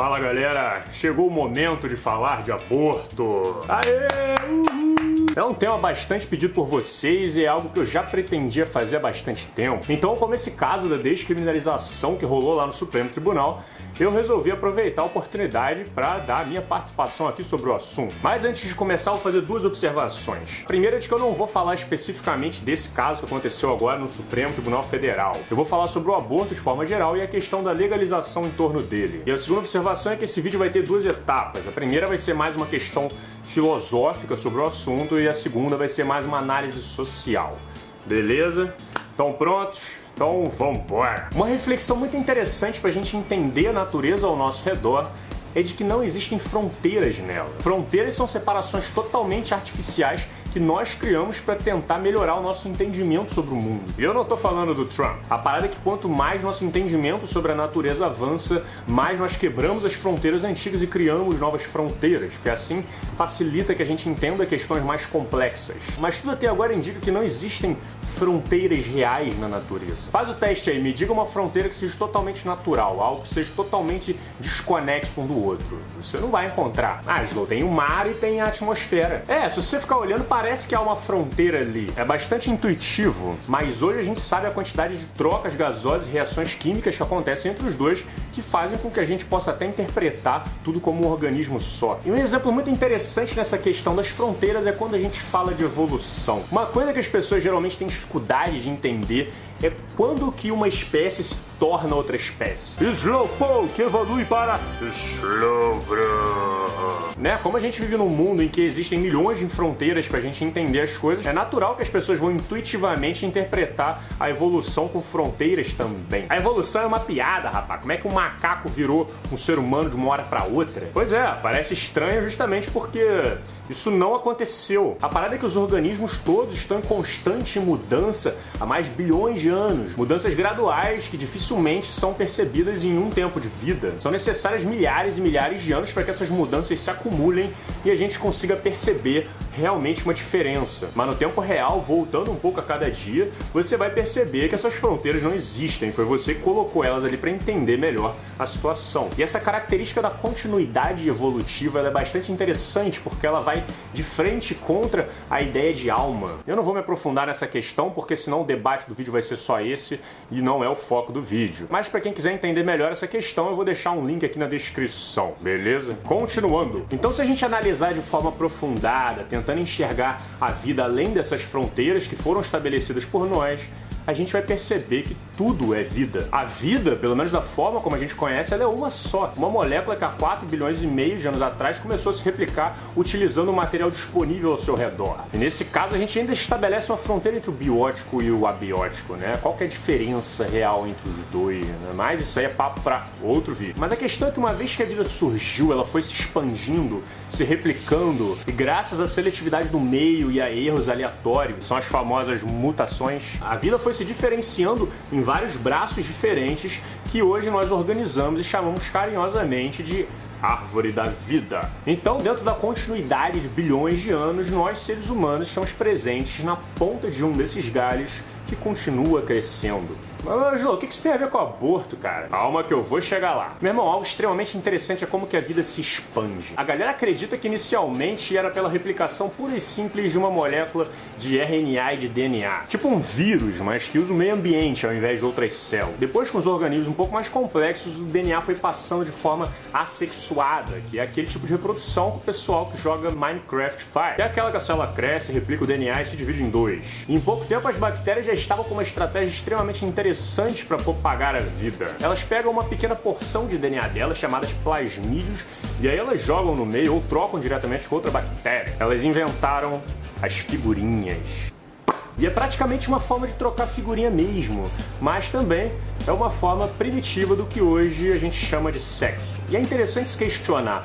Fala galera, chegou o momento de falar de aborto. Aê! Uhul! É um tema bastante pedido por vocês e é algo que eu já pretendia fazer há bastante tempo. Então, como esse caso da descriminalização que rolou lá no Supremo Tribunal, eu resolvi aproveitar a oportunidade para dar a minha participação aqui sobre o assunto. Mas antes de começar, vou fazer duas observações. A primeira é de que eu não vou falar especificamente desse caso que aconteceu agora no Supremo Tribunal Federal. Eu vou falar sobre o aborto de forma geral e a questão da legalização em torno dele. E a segunda observação é que esse vídeo vai ter duas etapas. A primeira vai ser mais uma questão filosófica sobre o assunto e a segunda vai ser mais uma análise social. Beleza? Estão prontos? Então vambora! Uma reflexão muito interessante para a gente entender a natureza ao nosso redor é de que não existem fronteiras nela. Fronteiras são separações totalmente artificiais que nós criamos para tentar melhorar o nosso entendimento sobre o mundo. E eu não estou falando do Trump. A parada é que quanto mais nosso entendimento sobre a natureza avança, mais nós quebramos as fronteiras antigas e criamos novas fronteiras, porque assim facilita que a gente entenda questões mais complexas. Mas tudo até agora indica que não existem fronteiras reais na natureza. Faz o teste aí, me diga uma fronteira que seja totalmente natural, algo que seja totalmente desconexo um do outro. Você não vai encontrar. Ah, Slow, tem o mar e tem a atmosfera. É, se você ficar olhando, parece que há uma fronteira ali. É bastante intuitivo, mas hoje a gente sabe a quantidade de trocas gasosas e reações químicas que acontecem entre os dois que fazem com que a gente possa até interpretar tudo como um organismo só. E um exemplo muito interessante nessa questão das fronteiras é quando a gente fala de evolução. Uma coisa que as pessoas geralmente têm dificuldade de entender é quando que uma espécie se torna outra espécie. Slowpoke evolui para Slowbro. Né? Como a gente vive num mundo em que existem milhões de fronteiras pra gente entender as coisas, é natural que as pessoas vão intuitivamente interpretar a evolução com fronteiras também. A evolução é uma piada, rapaz. Como é que um macaco virou um ser humano de uma hora para outra? Pois é, parece estranho justamente porque isso não aconteceu. A parada é que os organismos todos estão em constante mudança há mais bilhões de anos. Mudanças graduais que dificilmente são percebidas em um tempo de vida. São necessárias milhares e milhares de anos para que essas mudanças se acumulem e a gente consiga perceber realmente uma diferença. Mas no tempo real, voltando um pouco a cada dia, você vai perceber que essas fronteiras não existem. Foi você que colocou elas ali para entender melhor a situação. E essa característica da continuidade evolutiva é bastante interessante porque ela vai de frente contra a ideia de alma. Eu não vou me aprofundar nessa questão porque senão o debate do vídeo vai ser só esse e não é o foco do vídeo. Mas para quem quiser entender melhor essa questão, eu vou deixar um link aqui na descrição, beleza? Continuando. Então, se a gente analisar de forma aprofundada, tentando enxergar a vida além dessas fronteiras que foram estabelecidas por nós, a gente vai perceber que tudo é vida. A vida, pelo menos da forma como a gente conhece, ela é uma só. Uma molécula que há 4 bilhões e meio de anos atrás começou a se replicar utilizando o material disponível ao seu redor. E nesse caso a gente ainda estabelece uma fronteira entre o biótico e o abiótico, né? Qual que é a diferença real entre os dois? Né? Mas isso aí é papo para outro vídeo. Mas a questão é que uma vez que a vida surgiu, ela foi se expandindo, se replicando, e graças à seletividade do meio e a erros aleatórios, são as famosas mutações, a vida foi se diferenciando em vários braços diferentes que hoje nós organizamos e chamamos carinhosamente de árvore da vida. Então, dentro da continuidade de bilhões de anos, nós seres humanos estamos presentes na ponta de um desses galhos que continua crescendo. Mas, Jô, o que isso tem a ver com aborto, cara? Calma que eu vou chegar lá. Meu irmão, algo extremamente interessante é como que a vida se expande. A galera acredita que inicialmente era pela replicação pura e simples de uma molécula de RNA e de DNA. Tipo um vírus, mas que usa o meio ambiente ao invés de outras células. Depois, com os organismos um pouco mais complexos, o DNA foi passando de forma assexuada, que é aquele tipo de reprodução que o pessoal que joga Minecraft faz. É aquela que a célula cresce, replica o DNA e se divide em dois. Em pouco tempo, as bactérias já estavam com uma estratégia extremamente interessante interessantes para propagar a vida. Elas pegam uma pequena porção de DNA delas, chamadas plasmídios, e aí elas jogam no meio ou trocam diretamente com outra bactéria. Elas inventaram as figurinhas. E é praticamente uma forma de trocar figurinha mesmo, mas também é uma forma primitiva do que hoje a gente chama de sexo. E é interessante se questionar: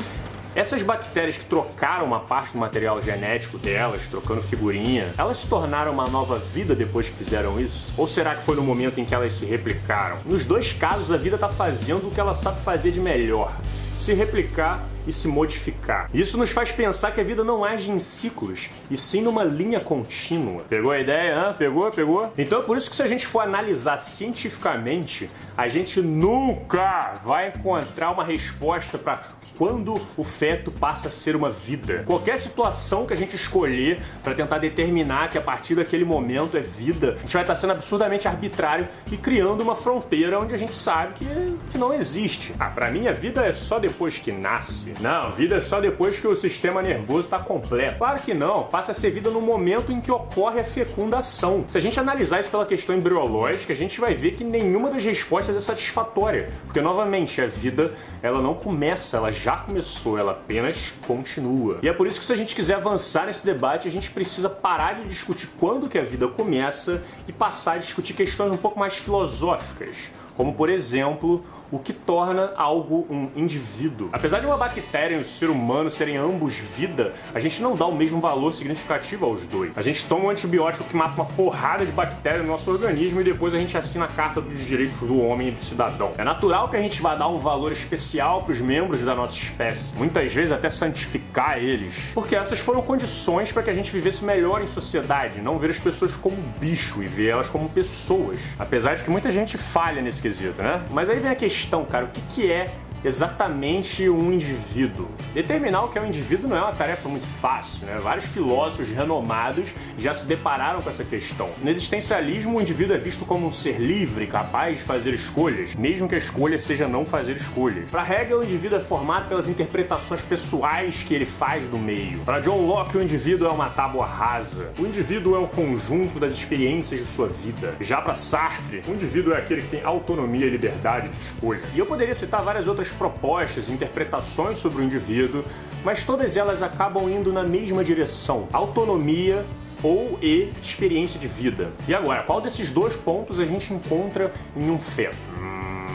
essas bactérias que trocaram uma parte do material genético delas, trocando figurinha, elas se tornaram uma nova vida depois que fizeram isso? Ou será que foi no momento em que elas se replicaram? Nos dois casos, a vida está fazendo o que ela sabe fazer de melhor: se replicar e se modificar. Isso nos faz pensar que a vida não age em ciclos, e sim numa linha contínua. Pegou a ideia? Hã? Pegou? Pegou? Então é por isso que se a gente for analisar cientificamente, a gente nunca vai encontrar uma resposta para quando o feto passa a ser uma vida. Qualquer situação que a gente escolher para tentar determinar que a partir daquele momento é vida, a gente vai estar sendo absurdamente arbitrário e criando uma fronteira onde a gente sabe que, que não existe. Ah, para mim a vida é só depois que nasce. Não, vida é só depois que o sistema nervoso está completo. Claro que não, passa a ser vida no momento em que ocorre a fecundação. Se a gente analisar isso pela questão embriológica, a gente vai ver que nenhuma das respostas é satisfatória, porque novamente a vida ela não começa, ela já começou, ela apenas continua. E é por isso que se a gente quiser avançar nesse debate, a gente precisa parar de discutir quando que a vida começa e passar a discutir questões um pouco mais filosóficas, como por exemplo, o que torna algo um indivíduo. Apesar de uma bactéria e um ser humano serem ambos vida, a gente não dá o mesmo valor significativo aos dois. A gente toma um antibiótico que mata uma porrada de bactérias no nosso organismo e depois a gente assina a Carta dos Direitos do Homem e do Cidadão. É natural que a gente vá dar um valor especial para os membros da nossa espécie, muitas vezes até santificar eles, porque essas foram condições para que a gente vivesse melhor em sociedade, não ver as pessoas como bicho e ver elas como pessoas. Apesar de que muita gente falha nesse quesito, né? Mas aí vem a questão, cara, o que, que é exatamente um indivíduo. Determinar o que é um indivíduo não é uma tarefa muito fácil, né? Vários filósofos renomados já se depararam com essa questão. No existencialismo, o indivíduo é visto como um ser livre, capaz de fazer escolhas, mesmo que a escolha seja não fazer escolhas. Para Hegel, o indivíduo é formado pelas interpretações pessoais que ele faz do meio. Para John Locke, o indivíduo é uma tábua rasa. O indivíduo é o conjunto das experiências de sua vida. Já para Sartre, o indivíduo é aquele que tem autonomia e liberdade de escolha. E eu poderia citar várias outras propostas, interpretações sobre o indivíduo, mas todas elas acabam indo na mesma direção: autonomia ou e experiência de vida. E agora, qual desses dois pontos a gente encontra em um feto?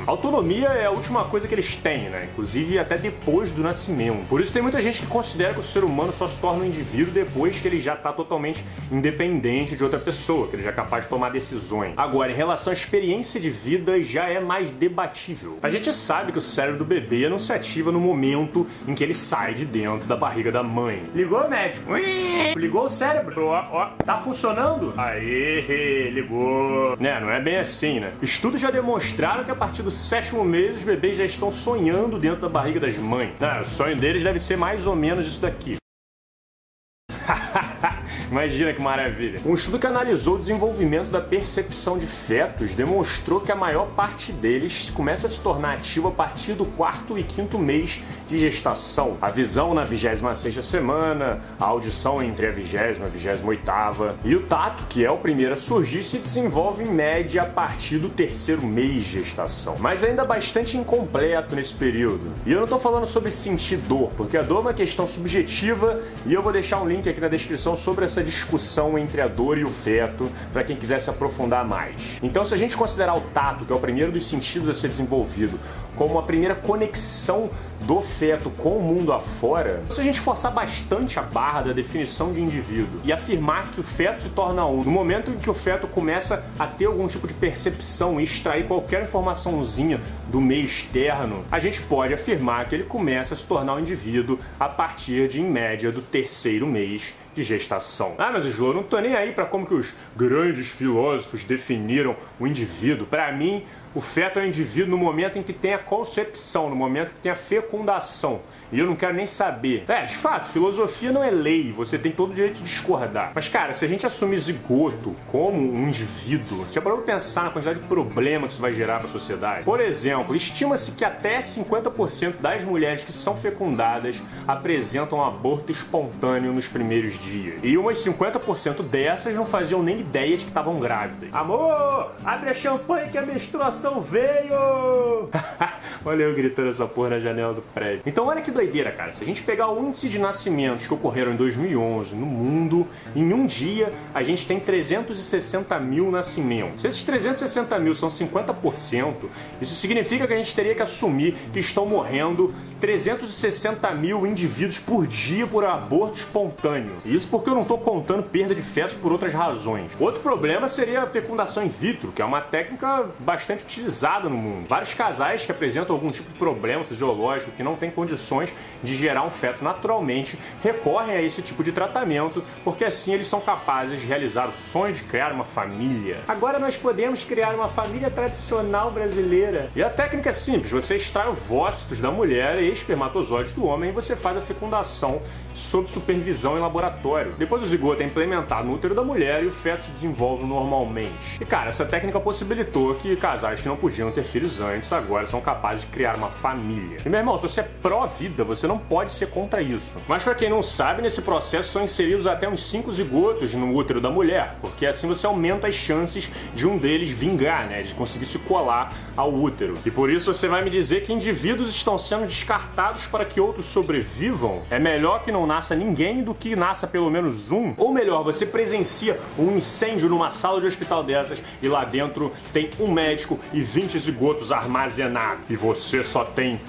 Autonomia é a última coisa que eles têm, né? Inclusive até depois do nascimento. Por isso tem muita gente que considera que o ser humano só se torna um indivíduo depois que ele já está totalmente independente de outra pessoa, que ele já é capaz de tomar decisões. Agora, em relação à experiência de vida, já é mais debatível. A gente sabe que o cérebro do bebê não se ativa no momento em que ele sai de dentro da barriga da mãe. Ligou, médico? Ligou o cérebro? Ó, ó, tá funcionando? Aê, ligou. Né, não é bem assim, né? Estudos já demonstraram que a partir do sétimo mês, os bebês já estão sonhando dentro da barriga das mães. Ah, o sonho deles deve ser mais ou menos isso daqui. Imagina que maravilha. Um estudo que analisou o desenvolvimento da percepção de fetos demonstrou que a maior parte deles começa a se tornar ativa a partir do quarto e quinto mês de gestação. A visão na 26 semana, a audição entre a 20 e a 28 e o tato, que é o primeiro a surgir, se desenvolve em média a partir do terceiro mês de gestação. Mas ainda bastante incompleto nesse período. E eu não estou falando sobre sentir dor, porque a dor é uma questão subjetiva e eu vou deixar um link aqui na descrição sobre essa essa discussão entre a dor e o feto para quem quiser se aprofundar mais. Então, se a gente considerar o tato, que é o primeiro dos sentidos a ser desenvolvido, como a primeira conexão do feto com o mundo afora, se a gente forçar bastante a barra da definição de indivíduo e afirmar que o feto se torna um, no momento em que o feto começa a ter algum tipo de percepção e extrair qualquer informaçãozinha do meio externo, a gente pode afirmar que ele começa a se tornar um indivíduo a partir de, em média, do terceiro mês de gestação. Ah, mas João, não tô nem aí para como que os grandes filósofos definiram o indivíduo. Para mim, o feto é um indivíduo no momento em que tem a concepção, no momento que tem a fecundação. E eu não quero nem saber. É, de fato, filosofia não é lei, você tem todo o direito de discordar. Mas, cara, se a gente assumir zigoto como um indivíduo, você já parou pra pensar na quantidade de problema que isso vai gerar para a sociedade? Por exemplo, estima-se que até 50% das mulheres que são fecundadas apresentam aborto espontâneo nos primeiros dias. E umas 50% dessas não faziam nem ideia de que estavam grávidas. Amor, abre a champanhe que a menstruação informação veio! olha eu gritando essa porra na janela do prédio. Então olha que doideira, cara. Se a gente pegar o índice de nascimentos que ocorreram em 2011 no mundo, em um dia a gente tem 360 mil nascimentos. Se esses 360 mil são 50%, isso significa que a gente teria que assumir que estão morrendo 360 mil indivíduos por dia por aborto espontâneo. Isso porque eu não estou contando perda de fetos por outras razões. Outro problema seria a fecundação in vitro, que é uma técnica bastante utilizada no mundo. Vários casais que apresentam algum tipo de problema fisiológico que não têm condições de gerar um feto naturalmente recorrem a esse tipo de tratamento, porque assim eles são capazes de realizar o sonho de criar uma família. Agora nós podemos criar uma família tradicional brasileira. E a técnica é simples: você extrai ovócitos da mulher e espermatozoides do homem e você faz a fecundação sob supervisão em laboratório. Depois o zigoto é implementado no útero da mulher e o feto se desenvolve normalmente. E cara, essa técnica possibilitou que casais que não podiam ter filhos antes agora são capazes de criar uma família. E meu irmão, se você é pró-vida, você não pode ser contra isso. Mas para quem não sabe, nesse processo são inseridos até uns 5 zigotos no útero da mulher, porque assim você aumenta as chances de um deles vingar, né, de conseguir se colar ao útero. E por isso você vai me dizer que indivíduos estão sendo descartados para que outros sobrevivam? É melhor que não nasça ninguém do que nasça pelo menos um? Ou melhor, você presencia um incêndio numa sala de hospital dessas e lá dentro tem um médico e 20 zigotos armazenados e você só tem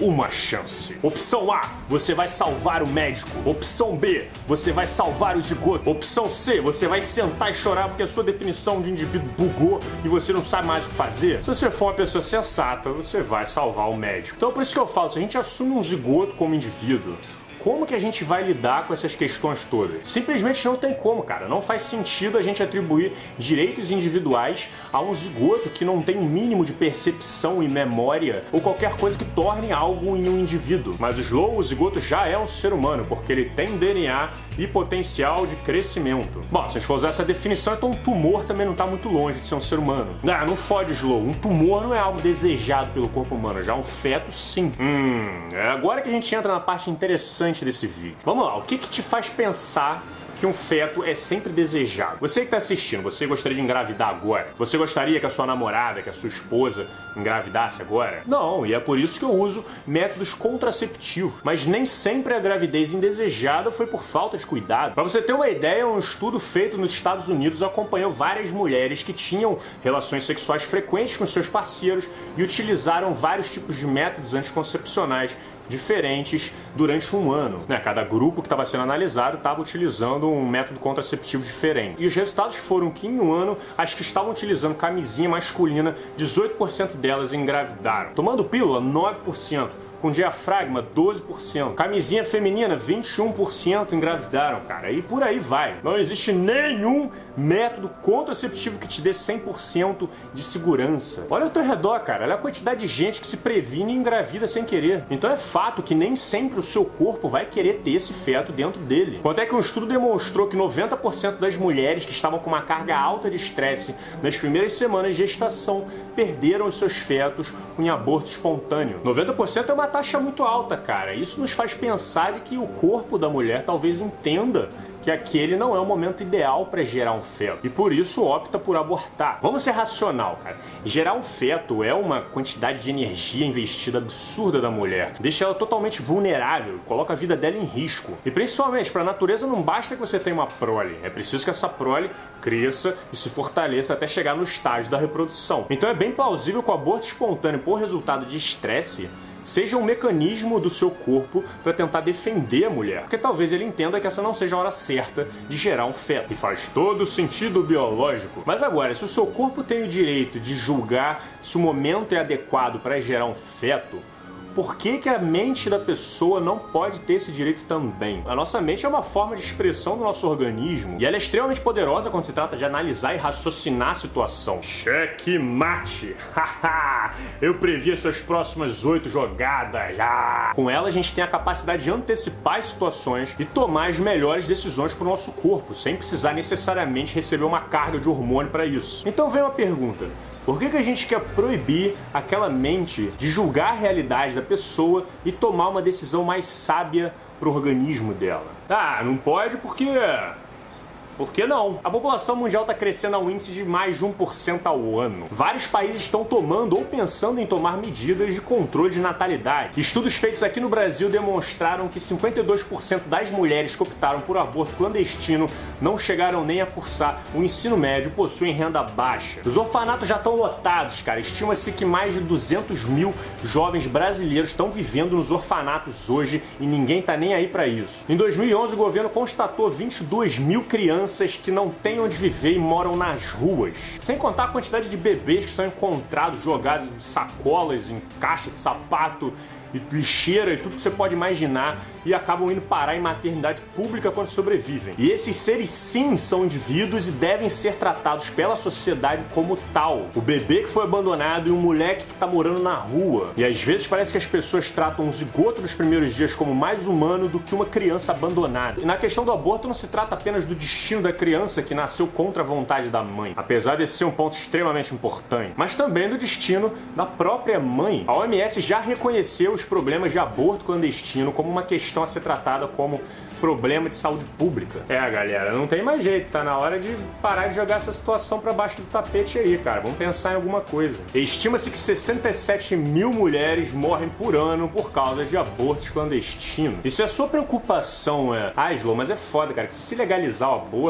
uma chance. Opção A, você vai salvar o médico. Opção B, você vai salvar o zigoto. Opção C, você vai sentar e chorar porque a sua definição de indivíduo bugou e você não sabe mais o que fazer. Se você for uma pessoa sensata, você vai salvar o médico. Então por isso que eu falo, se a gente assume um zigoto como indivíduo, como que a gente vai lidar com essas questões todas? Simplesmente não tem como, cara. Não faz sentido a gente atribuir direitos individuais a um zigoto que não tem um mínimo de percepção e memória ou qualquer coisa que torne algo em um indivíduo. Mas o Slow, o zigoto já é um ser humano, porque ele tem DNA e potencial de crescimento. Bom, se a gente for usar essa definição, então um tumor também não está muito longe de ser um ser humano. Não, não fode, Slow. Um tumor não é algo desejado pelo corpo humano, já um feto sim. Hum, é agora que a gente entra na parte interessante desse vídeo. Vamos lá, o que que te faz pensar que um feto é sempre desejado. Você que está assistindo, você gostaria de engravidar agora? Você gostaria que a sua namorada, que a sua esposa engravidasse agora? Não, e é por isso que eu uso métodos contraceptivos. Mas nem sempre a gravidez indesejada foi por falta de cuidado. Para você ter uma ideia, um estudo feito nos Estados Unidos acompanhou várias mulheres que tinham relações sexuais frequentes com seus parceiros e utilizaram vários tipos de métodos anticoncepcionais diferentes durante um ano. Né? Cada grupo que estava sendo analisado estava utilizando um método contraceptivo diferente. E os resultados foram que em um ano, as que estavam utilizando camisinha masculina, 18% delas engravidaram. Tomando pílula, 9% com diafragma 12%, camisinha feminina 21% engravidaram, cara. E por aí vai. Não existe nenhum método contraceptivo que te dê 100% de segurança. Olha ao teu redor, cara. Olha a quantidade de gente que se previne e engravida sem querer. Então é fato que nem sempre o seu corpo vai querer ter esse feto dentro dele. Quanto é que um estudo demonstrou que 90% das mulheres que estavam com uma carga alta de estresse nas primeiras semanas de gestação perderam os seus fetos em aborto espontâneo. 90% é uma taxa muito alta, cara. Isso nos faz pensar de que o corpo da mulher talvez entenda que aquele não é o momento ideal para gerar um feto e por isso opta por abortar. Vamos ser racional, cara. Gerar um feto é uma quantidade de energia investida absurda da mulher, deixa ela totalmente vulnerável, coloca a vida dela em risco. E principalmente para a natureza não basta que você tenha uma prole, é preciso que essa prole cresça e se fortaleça até chegar no estágio da reprodução. Então é bem plausível que o aborto espontâneo por resultado de estresse seja um mecanismo do seu corpo para tentar defender a mulher. Porque talvez ele entenda que essa não seja a hora certa de gerar um feto. E faz todo sentido biológico. Mas agora, se o seu corpo tem o direito de julgar se o momento é adequado para gerar um feto, por que, que a mente da pessoa não pode ter esse direito também? A nossa mente é uma forma de expressão do nosso organismo e ela é extremamente poderosa quando se trata de analisar e raciocinar a situação. Cheque mate! Eu previ as suas próximas oito jogadas. Ah. Com ela, a gente tem a capacidade de antecipar as situações e tomar as melhores decisões para o nosso corpo, sem precisar necessariamente receber uma carga de hormônio para isso. Então vem uma pergunta: por que, que a gente quer proibir aquela mente de julgar a realidade da pessoa e tomar uma decisão mais sábia pro organismo dela? Ah, não pode porque por que não? A população mundial está crescendo a um índice de mais de 1% ao ano. Vários países estão tomando ou pensando em tomar medidas de controle de natalidade. Estudos feitos aqui no Brasil demonstraram que 52% das mulheres que optaram por aborto clandestino não chegaram nem a cursar o ensino médio possuem renda baixa. Os orfanatos já estão lotados, cara. Estima-se que mais de 200 mil jovens brasileiros estão vivendo nos orfanatos hoje e ninguém tá nem aí para isso. Em 2011, o governo constatou 22 mil crianças que não têm onde viver e moram nas ruas. Sem contar a quantidade de bebês que são encontrados jogados em sacolas, em caixa de sapato e lixeira e tudo que você pode imaginar e acabam indo parar em maternidade pública quando sobrevivem. E esses seres sim são indivíduos e devem ser tratados pela sociedade como tal. O bebê que foi abandonado e um moleque que tá morando na rua. E às vezes parece que as pessoas tratam um zigoto nos primeiros dias como mais humano do que uma criança abandonada. E na questão do aborto não se trata apenas do destino da criança que nasceu contra a vontade da mãe, apesar desse ser um ponto extremamente importante, mas também do destino da própria mãe. A OMS já reconheceu os problemas de aborto clandestino como uma questão a ser tratada como problema de saúde pública. É, galera, não tem mais jeito, tá na hora de parar de jogar essa situação para baixo do tapete aí, cara. Vamos pensar em alguma coisa. Estima-se que 67 mil mulheres morrem por ano por causa de abortos clandestinos. E se a sua preocupação é, ah, Slow, mas é foda, cara, que se legalizar o aborto,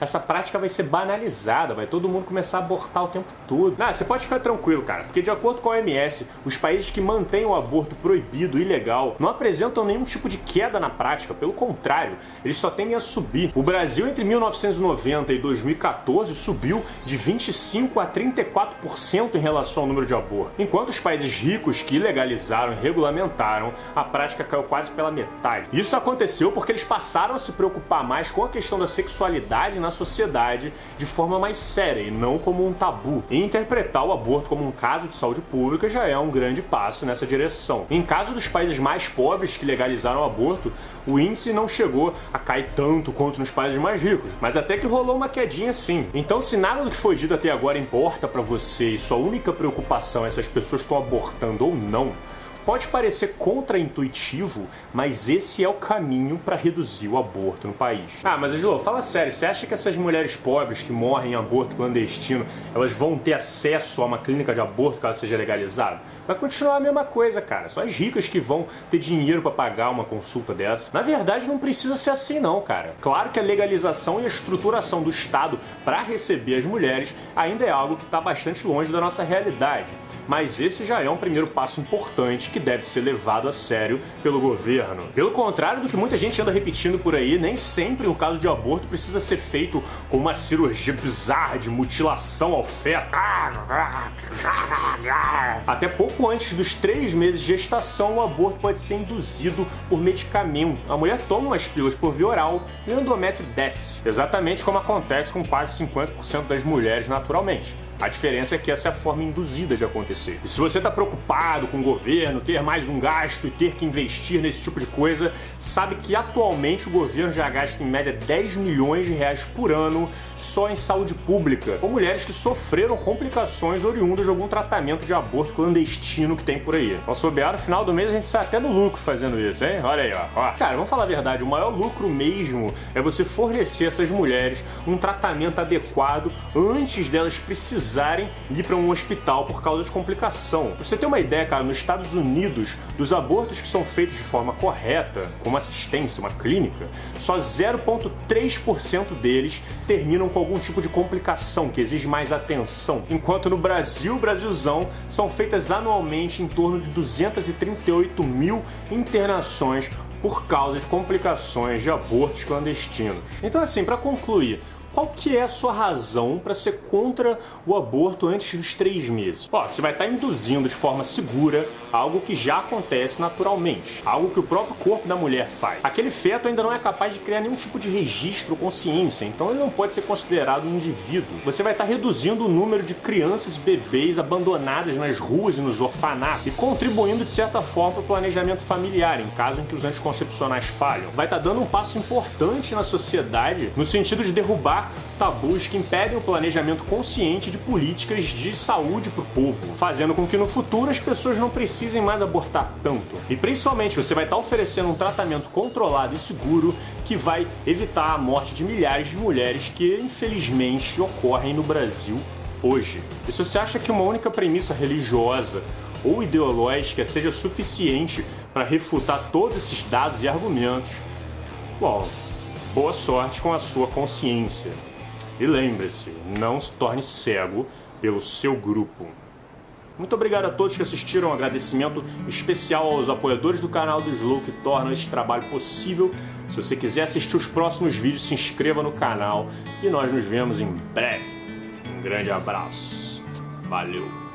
essa prática vai ser banalizada, vai todo mundo começar a abortar o tempo todo. Ah, você pode ficar tranquilo, cara, porque de acordo com a OMS, os países que mantêm o aborto proibido ilegal não apresentam nenhum tipo de queda na prática, pelo contrário contrário, eles só tendem a subir. O Brasil, entre 1990 e 2014, subiu de 25% a 34% em relação ao número de abortos. Enquanto os países ricos que legalizaram e regulamentaram, a prática caiu quase pela metade. Isso aconteceu porque eles passaram a se preocupar mais com a questão da sexualidade na sociedade de forma mais séria e não como um tabu. E interpretar o aborto como um caso de saúde pública já é um grande passo nessa direção. Em caso dos países mais pobres que legalizaram o aborto, o índice não chegou a cair tanto quanto nos países mais ricos, mas até que rolou uma quedinha sim. Então, se nada do que foi dito até agora importa para você e sua única preocupação é se as pessoas estão abortando ou não, Pode parecer contraintuitivo, mas esse é o caminho para reduzir o aborto no país. Ah, mas Angelo, fala sério, você acha que essas mulheres pobres que morrem em aborto clandestino, elas vão ter acesso a uma clínica de aborto caso seja legalizado? Vai continuar a mesma coisa, cara. Só as ricas que vão ter dinheiro para pagar uma consulta dessa. Na verdade, não precisa ser assim não, cara. Claro que a legalização e a estruturação do Estado para receber as mulheres ainda é algo que está bastante longe da nossa realidade mas esse já é um primeiro passo importante que deve ser levado a sério pelo governo. Pelo contrário do que muita gente anda repetindo por aí, nem sempre o caso de aborto precisa ser feito com uma cirurgia bizarra de mutilação ao feto. Até pouco antes dos três meses de gestação, o aborto pode ser induzido por medicamento. A mulher toma umas pílulas por via oral e o endométrio desce, exatamente como acontece com quase 50% das mulheres naturalmente. A diferença é que essa é a forma induzida de acontecer. E se você está preocupado com o governo, ter mais um gasto e ter que investir nesse tipo de coisa, sabe que atualmente o governo já gasta em média 10 milhões de reais por ano só em saúde pública, com mulheres que sofreram complicações oriundas de algum tratamento de aborto clandestino que tem por aí. Então, se bobear, no final do mês a gente sai até no lucro fazendo isso, hein? Olha aí, ó. ó. Cara, vamos falar a verdade, o maior lucro mesmo é você fornecer essas mulheres um tratamento adequado antes delas precisarem precisarem ir para um hospital por causa de complicação. Pra você ter uma ideia, cara, nos Estados Unidos, dos abortos que são feitos de forma correta, com uma assistência, uma clínica, só 0,3% deles terminam com algum tipo de complicação que exige mais atenção. Enquanto no Brasil, Brasilzão, são feitas anualmente em torno de 238 mil internações por causa de complicações de abortos clandestinos. Então, assim, para concluir, qual que é a sua razão para ser contra o aborto antes dos três meses? Ó, você vai estar tá induzindo de forma segura algo que já acontece naturalmente, algo que o próprio corpo da mulher faz. Aquele feto ainda não é capaz de criar nenhum tipo de registro ou consciência, então ele não pode ser considerado um indivíduo. Você vai estar tá reduzindo o número de crianças e bebês abandonadas nas ruas e nos orfanatos e contribuindo de certa forma para o planejamento familiar, em caso em que os anticoncepcionais falham. Vai estar tá dando um passo importante na sociedade no sentido de derrubar tabus que impedem o planejamento consciente de políticas de saúde para o povo, fazendo com que no futuro as pessoas não precisem mais abortar tanto. E principalmente você vai estar oferecendo um tratamento controlado e seguro que vai evitar a morte de milhares de mulheres que infelizmente ocorrem no Brasil hoje. E se você acha que uma única premissa religiosa ou ideológica seja suficiente para refutar todos esses dados e argumentos, bom, boa sorte com a sua consciência. E lembre-se, não se torne cego pelo seu grupo. Muito obrigado a todos que assistiram. Um agradecimento especial aos apoiadores do canal do Slow que tornam esse trabalho possível. Se você quiser assistir os próximos vídeos, se inscreva no canal e nós nos vemos em breve. Um grande abraço. Valeu!